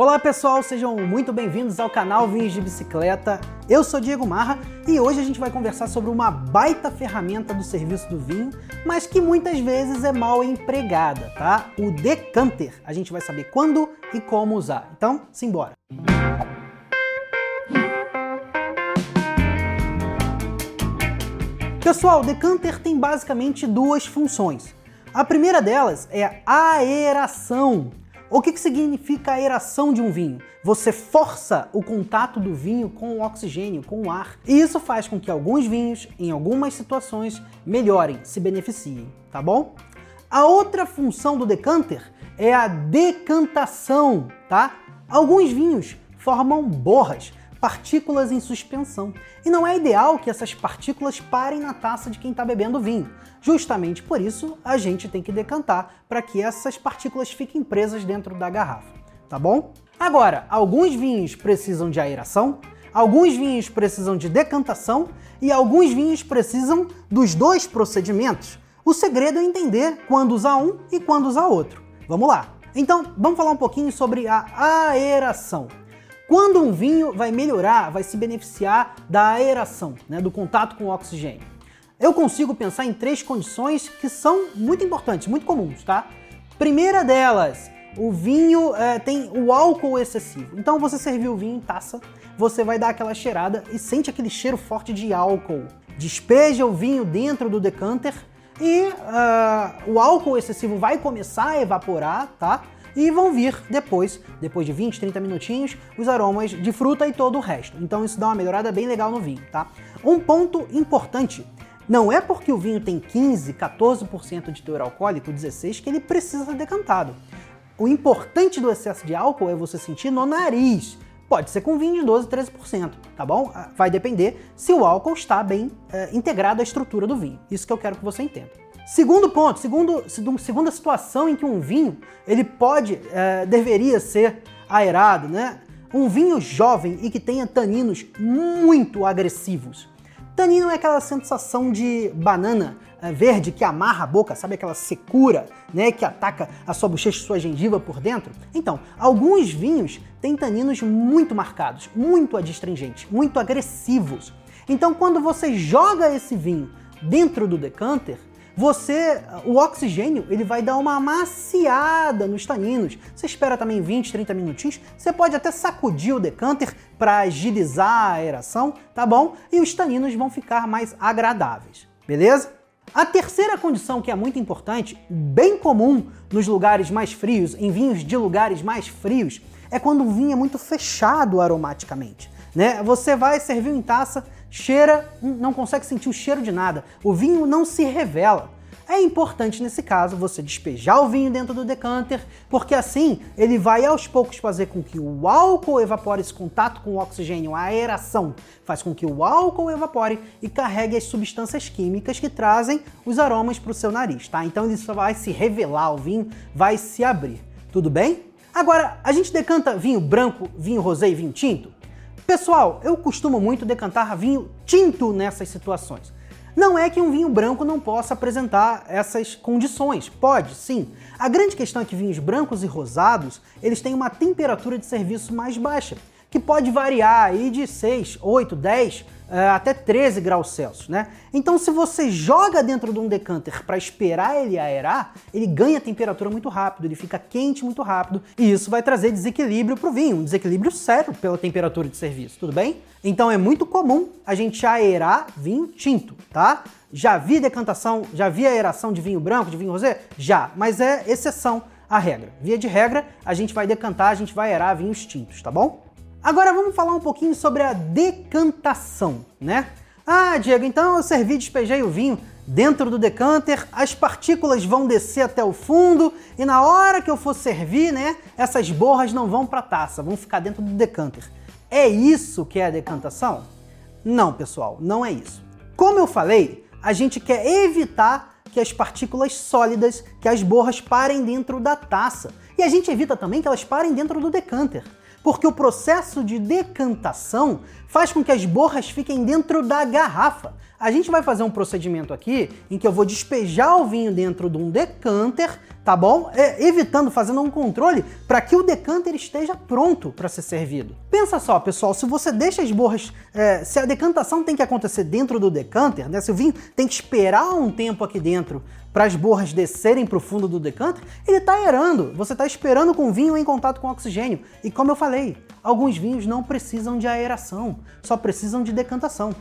Olá pessoal, sejam muito bem-vindos ao canal Vinhos de Bicicleta. Eu sou Diego Marra e hoje a gente vai conversar sobre uma baita ferramenta do serviço do vinho, mas que muitas vezes é mal empregada, tá? O decanter. A gente vai saber quando e como usar. Então, simbora! Pessoal, o decanter tem basicamente duas funções. A primeira delas é a aeração. O que, que significa a aeração de um vinho? Você força o contato do vinho com o oxigênio, com o ar. E isso faz com que alguns vinhos, em algumas situações, melhorem, se beneficiem, tá bom? A outra função do decanter é a decantação, tá? Alguns vinhos formam borras, partículas em suspensão. E não é ideal que essas partículas parem na taça de quem está bebendo vinho. Justamente por isso, a gente tem que decantar para que essas partículas fiquem presas dentro da garrafa, tá bom? Agora, alguns vinhos precisam de aeração, alguns vinhos precisam de decantação e alguns vinhos precisam dos dois procedimentos. O segredo é entender quando usar um e quando usar outro. Vamos lá. Então, vamos falar um pouquinho sobre a aeração. Quando um vinho vai melhorar, vai se beneficiar da aeração, né, do contato com o oxigênio? Eu consigo pensar em três condições que são muito importantes, muito comuns, tá? Primeira delas, o vinho é, tem o álcool excessivo. Então você serviu o vinho em taça, você vai dar aquela cheirada e sente aquele cheiro forte de álcool. Despeja o vinho dentro do decanter e uh, o álcool excessivo vai começar a evaporar, tá? E vão vir depois, depois de 20, 30 minutinhos, os aromas de fruta e todo o resto. Então isso dá uma melhorada bem legal no vinho, tá? Um ponto importante não é porque o vinho tem 15, 14% de teor alcoólico, 16, que ele precisa ser decantado. O importante do excesso de álcool é você sentir no nariz. Pode ser com vinho de 12, 13%, tá bom? Ah, vai depender se o álcool está bem é, integrado à estrutura do vinho. Isso que eu quero que você entenda. Segundo ponto, segundo, segunda situação em que um vinho ele pode, é, deveria ser aerado, né? Um vinho jovem e que tenha taninos muito agressivos. Tanino é aquela sensação de banana é, verde que amarra a boca, sabe aquela secura, né, que ataca a sua bochecha e sua gengiva por dentro? Então, alguns vinhos têm taninos muito marcados, muito adstringentes, muito agressivos. Então, quando você joga esse vinho dentro do decanter, você, o oxigênio, ele vai dar uma amaciada nos taninos. Você espera também 20, 30 minutinhos. Você pode até sacudir o decanter para agilizar a aeração, tá bom? E os taninos vão ficar mais agradáveis, beleza? A terceira condição que é muito importante, bem comum nos lugares mais frios, em vinhos de lugares mais frios, é quando o vinho é muito fechado aromaticamente. Né? Você vai servir em taça, cheira, não consegue sentir o cheiro de nada. O vinho não se revela. É importante nesse caso você despejar o vinho dentro do decanter, porque assim ele vai aos poucos fazer com que o álcool evapore esse contato com o oxigênio, a aeração faz com que o álcool evapore e carregue as substâncias químicas que trazem os aromas para o seu nariz, tá? Então ele só vai se revelar, o vinho vai se abrir. Tudo bem? Agora, a gente decanta vinho branco, vinho rosé e vinho tinto? Pessoal, eu costumo muito decantar vinho tinto nessas situações. Não é que um vinho branco não possa apresentar essas condições, pode, sim. A grande questão é que vinhos brancos e rosados, eles têm uma temperatura de serviço mais baixa, que pode variar aí de 6, 8, 10 é, até 13 graus Celsius, né? Então, se você joga dentro de um decanter para esperar ele aerar, ele ganha temperatura muito rápido, ele fica quente muito rápido, e isso vai trazer desequilíbrio para o vinho, um desequilíbrio sério pela temperatura de serviço, tudo bem? Então é muito comum a gente aerar vinho tinto, tá? Já vi decantação, já vi aeração de vinho branco, de vinho rosé? Já, mas é exceção à regra. Via de regra, a gente vai decantar, a gente vai aerar vinhos tintos, tá bom? Agora vamos falar um pouquinho sobre a decantação, né? Ah, Diego, então eu servi, despejei o vinho dentro do decanter, as partículas vão descer até o fundo e na hora que eu for servir, né, essas borras não vão para a taça, vão ficar dentro do decanter. É isso que é a decantação? Não, pessoal, não é isso. Como eu falei, a gente quer evitar que as partículas sólidas, que as borras parem dentro da taça. E a gente evita também que elas parem dentro do decanter porque o processo de decantação faz com que as borras fiquem dentro da garrafa. A gente vai fazer um procedimento aqui em que eu vou despejar o vinho dentro de um decanter, tá bom? É, evitando, fazendo um controle para que o decanter esteja pronto para ser servido. Pensa só, pessoal, se você deixa as borras, é, se a decantação tem que acontecer dentro do decanter, né? Se o vinho tem que esperar um tempo aqui dentro para as borras descerem para o fundo do decanter, ele está aerando. Você está esperando com o vinho em contato com oxigênio. E como eu falei, alguns vinhos não precisam de aeração, só precisam de decantação.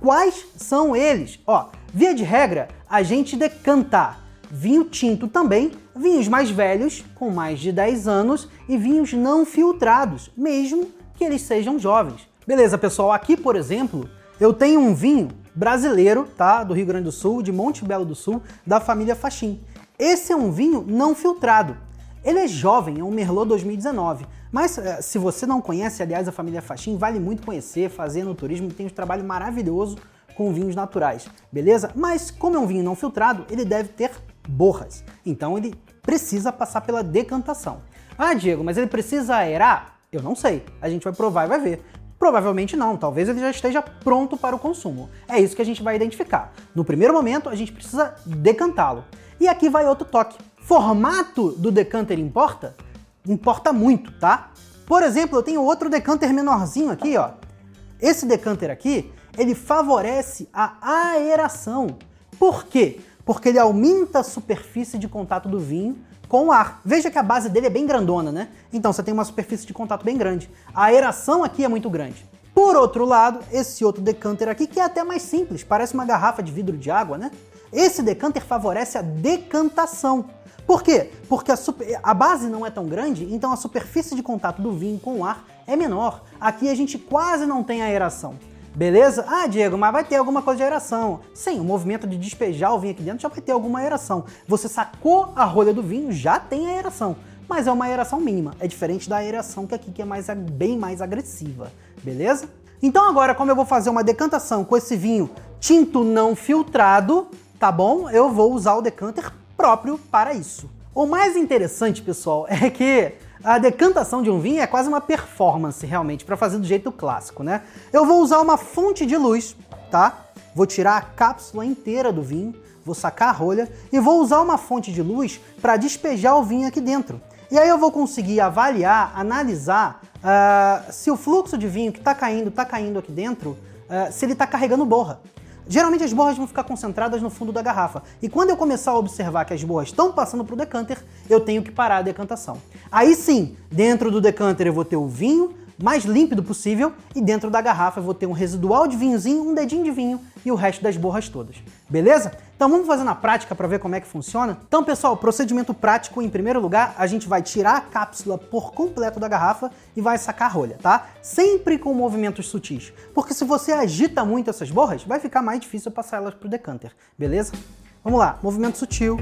Quais são eles? Ó, via de regra, a gente decanta vinho tinto também, vinhos mais velhos, com mais de 10 anos, e vinhos não filtrados, mesmo que eles sejam jovens. Beleza, pessoal, aqui, por exemplo, eu tenho um vinho brasileiro, tá, do Rio Grande do Sul, de Monte Belo do Sul, da família Faxim. Esse é um vinho não filtrado. Ele é jovem, é um Merlot 2019. Mas eh, se você não conhece, aliás, a família Faxim, vale muito conhecer, fazer no turismo, tem um trabalho maravilhoso com vinhos naturais, beleza? Mas como é um vinho não filtrado, ele deve ter borras. Então ele precisa passar pela decantação. Ah, Diego, mas ele precisa aerar? Eu não sei. A gente vai provar e vai ver. Provavelmente não, talvez ele já esteja pronto para o consumo. É isso que a gente vai identificar. No primeiro momento, a gente precisa decantá-lo. E aqui vai outro toque. Formato do decanter importa? Importa muito, tá? Por exemplo, eu tenho outro decanter menorzinho aqui, ó. Esse decanter aqui, ele favorece a aeração. Por quê? Porque ele aumenta a superfície de contato do vinho com o ar. Veja que a base dele é bem grandona, né? Então você tem uma superfície de contato bem grande. A aeração aqui é muito grande. Por outro lado, esse outro decanter aqui, que é até mais simples, parece uma garrafa de vidro de água, né? Esse decanter favorece a decantação. Por quê? Porque a, super... a, base não é tão grande, então a superfície de contato do vinho com o ar é menor. Aqui a gente quase não tem aeração. Beleza? Ah, Diego, mas vai ter alguma coisa de aeração. Sim, o movimento de despejar o vinho aqui dentro já vai ter alguma aeração. Você sacou a rolha do vinho, já tem aeração. Mas é uma aeração mínima. É diferente da aeração que aqui que é mais, bem mais agressiva. Beleza? Então agora, como eu vou fazer uma decantação com esse vinho tinto não filtrado, tá bom? Eu vou usar o decanter próprio para isso. O mais interessante, pessoal, é que a decantação de um vinho é quase uma performance, realmente, para fazer do jeito clássico, né? Eu vou usar uma fonte de luz, tá? Vou tirar a cápsula inteira do vinho, vou sacar a rolha e vou usar uma fonte de luz para despejar o vinho aqui dentro. E aí eu vou conseguir avaliar, analisar uh, se o fluxo de vinho que está caindo, está caindo aqui dentro, uh, se ele está carregando borra. Geralmente as borras vão ficar concentradas no fundo da garrafa. E quando eu começar a observar que as borras estão passando para o decanter, eu tenho que parar a decantação. Aí sim, dentro do decanter eu vou ter o vinho mais límpido possível e dentro da garrafa eu vou ter um residual de vinhozinho, um dedinho de vinho e o resto das borras todas. Beleza? Então vamos fazer na prática para ver como é que funciona? Então, pessoal, procedimento prático, em primeiro lugar, a gente vai tirar a cápsula por completo da garrafa e vai sacar a rolha, tá? Sempre com movimentos sutis, porque se você agita muito essas borras, vai ficar mais difícil passar elas pro decanter, beleza? Vamos lá, movimento sutil.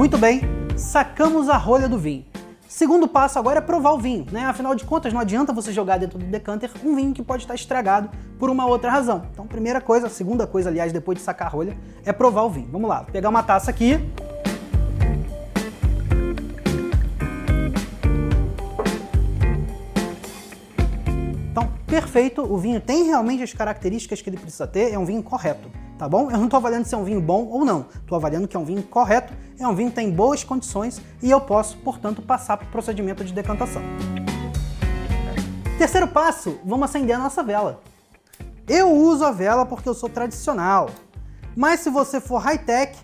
Muito bem, sacamos a rolha do vinho. Segundo passo agora é provar o vinho, né? Afinal de contas, não adianta você jogar dentro do decanter um vinho que pode estar estragado por uma outra razão. Então, primeira coisa, segunda coisa, aliás, depois de sacar a rolha, é provar o vinho. Vamos lá, vou pegar uma taça aqui. Então, perfeito, o vinho tem realmente as características que ele precisa ter, é um vinho correto tá bom? Eu não estou avaliando se é um vinho bom ou não, estou avaliando que é um vinho correto, é um vinho que tem boas condições e eu posso, portanto, passar para o procedimento de decantação. Terceiro passo, vamos acender a nossa vela. Eu uso a vela porque eu sou tradicional, mas se você for high-tech,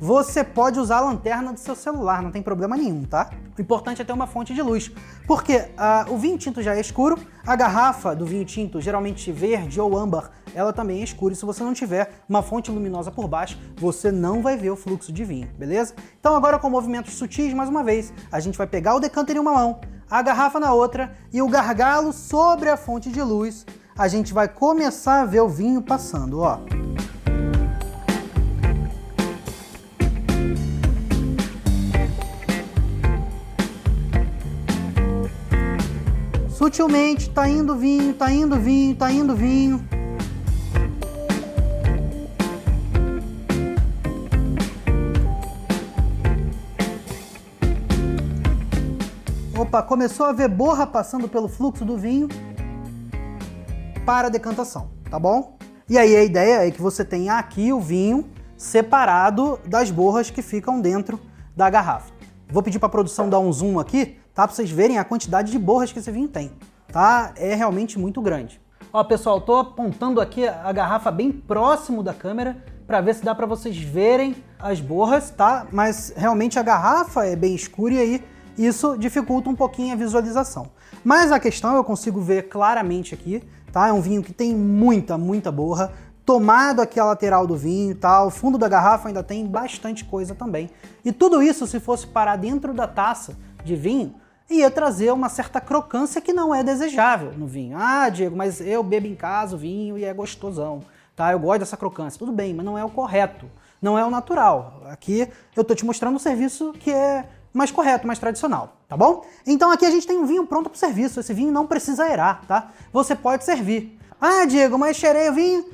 você pode usar a lanterna do seu celular, não tem problema nenhum, tá? O importante é ter uma fonte de luz, porque uh, o vinho tinto já é escuro, a garrafa do vinho tinto, geralmente verde ou âmbar, ela também é escura, e se você não tiver uma fonte luminosa por baixo, você não vai ver o fluxo de vinho, beleza? Então agora com movimentos sutis, mais uma vez, a gente vai pegar o decanter em uma mão, a garrafa na outra e o gargalo sobre a fonte de luz, a gente vai começar a ver o vinho passando, ó. Utilmente tá indo vinho, tá indo vinho, tá indo vinho. Opa, começou a ver borra passando pelo fluxo do vinho. Para a decantação, tá bom? E aí a ideia é que você tenha aqui o vinho separado das borras que ficam dentro da garrafa. Vou pedir para a produção dar um zoom aqui tá? Para vocês verem a quantidade de borras que esse vinho tem, tá? É realmente muito grande. Ó, pessoal, tô apontando aqui a garrafa bem próximo da câmera para ver se dá para vocês verem as borras, tá? Mas realmente a garrafa é bem escura e aí isso dificulta um pouquinho a visualização. Mas a questão eu consigo ver claramente aqui, tá? É um vinho que tem muita, muita borra, tomado aqui a lateral do vinho, tá? O fundo da garrafa ainda tem bastante coisa também. E tudo isso, se fosse parar dentro da taça de vinho, ia trazer uma certa crocância que não é desejável no vinho. Ah, Diego, mas eu bebo em casa o vinho e é gostosão tá? Eu gosto dessa crocância. Tudo bem, mas não é o correto, não é o natural. Aqui eu tô te mostrando um serviço que é mais correto, mais tradicional, tá bom? Então aqui a gente tem um vinho pronto para serviço. Esse vinho não precisa aerar, tá? Você pode servir. Ah, Diego, mas cheirei o vinho,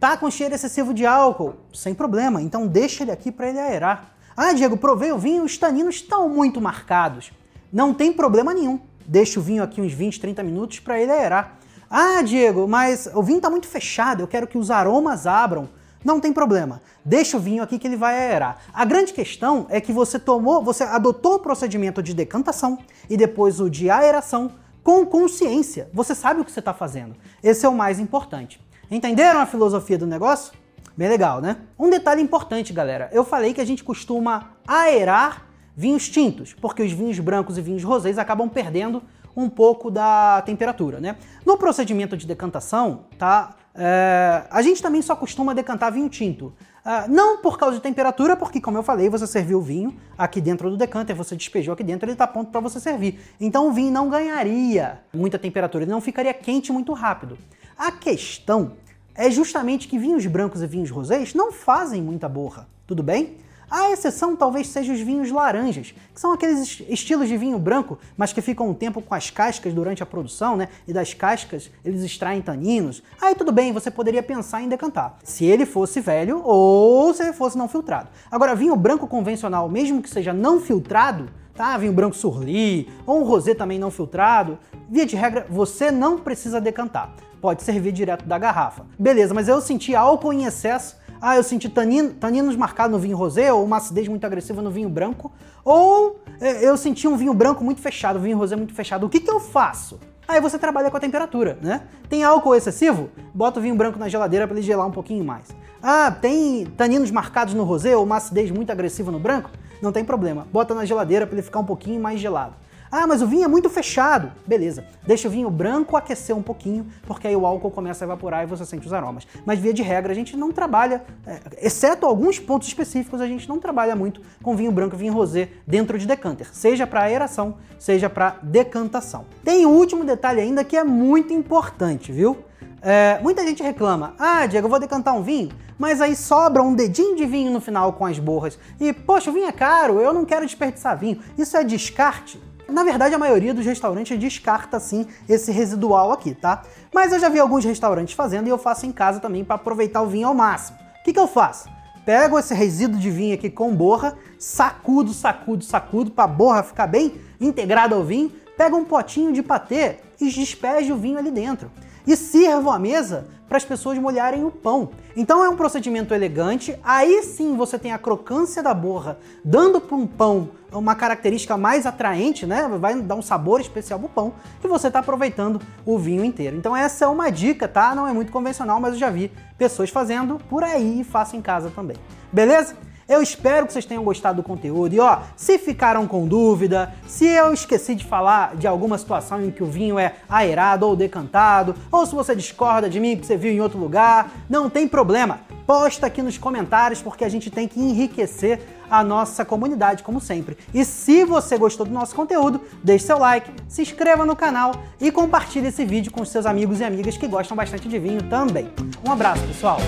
tá com cheiro excessivo de álcool. Sem problema, então deixa ele aqui para ele aerar. Ah, Diego, provei o vinho, os taninos estão muito marcados. Não tem problema nenhum. Deixa o vinho aqui uns 20, 30 minutos para ele aerar. Ah, Diego, mas o vinho está muito fechado, eu quero que os aromas abram. Não tem problema. Deixa o vinho aqui que ele vai aerar. A grande questão é que você tomou, você adotou o procedimento de decantação e depois o de aeração com consciência. Você sabe o que você está fazendo. Esse é o mais importante. Entenderam a filosofia do negócio? Bem legal, né? Um detalhe importante, galera. Eu falei que a gente costuma aerar vinhos tintos, porque os vinhos brancos e vinhos rosés acabam perdendo um pouco da temperatura, né? No procedimento de decantação, tá? É, a gente também só costuma decantar vinho tinto. Uh, não por causa de temperatura, porque, como eu falei, você serviu o vinho aqui dentro do decanter, você despejou aqui dentro, ele está pronto para você servir. Então o vinho não ganharia muita temperatura, ele não ficaria quente muito rápido. A questão é justamente que vinhos brancos e vinhos rosés não fazem muita borra, tudo bem? A exceção talvez seja os vinhos laranjas, que são aqueles estilos de vinho branco, mas que ficam um tempo com as cascas durante a produção, né? E das cascas eles extraem taninos. Aí tudo bem, você poderia pensar em decantar. Se ele fosse velho ou se ele fosse não filtrado. Agora, vinho branco convencional, mesmo que seja não filtrado, tá? Vinho branco surli ou um rosé também não filtrado, via de regra, você não precisa decantar. Pode servir direto da garrafa. Beleza, mas eu senti álcool em excesso ah, eu senti tanino, taninos marcados no vinho rosé, ou uma acidez muito agressiva no vinho branco, ou é, eu senti um vinho branco muito fechado, um vinho rosé muito fechado. O que, que eu faço? Aí você trabalha com a temperatura, né? Tem álcool excessivo? Bota o vinho branco na geladeira para ele gelar um pouquinho mais. Ah, tem taninos marcados no rosé ou uma acidez muito agressiva no branco? Não tem problema. Bota na geladeira para ele ficar um pouquinho mais gelado. Ah, mas o vinho é muito fechado. Beleza, deixa o vinho branco aquecer um pouquinho, porque aí o álcool começa a evaporar e você sente os aromas. Mas via de regra a gente não trabalha, é, exceto alguns pontos específicos, a gente não trabalha muito com vinho branco e vinho rosé dentro de decanter, seja para aeração, seja para decantação. Tem um último detalhe ainda que é muito importante, viu? É, muita gente reclama, ah, Diego, eu vou decantar um vinho, mas aí sobra um dedinho de vinho no final com as borras. E, poxa, o vinho é caro, eu não quero desperdiçar vinho. Isso é descarte? Na verdade, a maioria dos restaurantes descarta sim esse residual aqui, tá? Mas eu já vi alguns restaurantes fazendo e eu faço em casa também para aproveitar o vinho ao máximo. O que, que eu faço? Pego esse resíduo de vinho aqui com borra, sacudo, sacudo, sacudo para a borra ficar bem integrada ao vinho, pego um potinho de patê e despejo o vinho ali dentro e sirvo à mesa para as pessoas molharem o pão. Então é um procedimento elegante, aí sim você tem a crocância da borra, dando para um pão uma característica mais atraente, né? Vai dar um sabor especial pro pão e você está aproveitando o vinho inteiro. Então essa é uma dica, tá? Não é muito convencional, mas eu já vi pessoas fazendo por aí e faço em casa também. Beleza? Eu espero que vocês tenham gostado do conteúdo. E ó, se ficaram com dúvida, se eu esqueci de falar de alguma situação em que o vinho é aerado ou decantado, ou se você discorda de mim que você viu em outro lugar, não tem problema. Posta aqui nos comentários porque a gente tem que enriquecer a nossa comunidade, como sempre. E se você gostou do nosso conteúdo, deixe seu like, se inscreva no canal e compartilhe esse vídeo com seus amigos e amigas que gostam bastante de vinho também. Um abraço, pessoal!